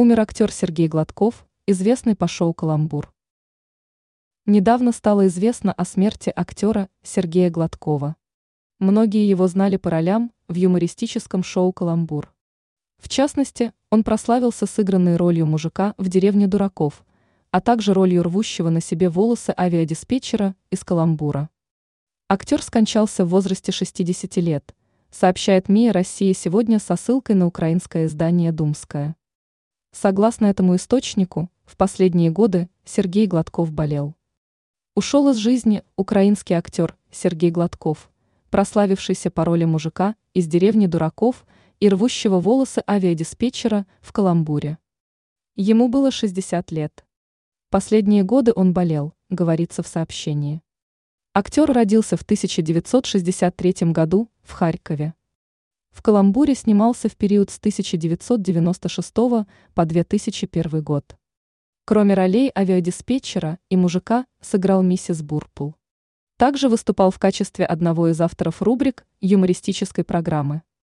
Умер актер Сергей Гладков, известный по шоу «Каламбур». Недавно стало известно о смерти актера Сергея Гладкова. Многие его знали по ролям в юмористическом шоу «Каламбур». В частности, он прославился сыгранной ролью мужика в «Деревне дураков», а также ролью рвущего на себе волосы авиадиспетчера из «Каламбура». Актер скончался в возрасте 60 лет, сообщает МИА России сегодня со ссылкой на украинское издание «Думское». Согласно этому источнику, в последние годы Сергей Гладков болел. Ушел из жизни украинский актер Сергей Гладков, прославившийся по роли мужика из деревни дураков и рвущего волосы авиадиспетчера в Каламбуре. Ему было 60 лет. Последние годы он болел, говорится в сообщении. Актер родился в 1963 году в Харькове. В Каламбуре снимался в период с 1996 по 2001 год. Кроме ролей авиадиспетчера и мужика сыграл миссис Бурпул. Также выступал в качестве одного из авторов рубрик юмористической программы.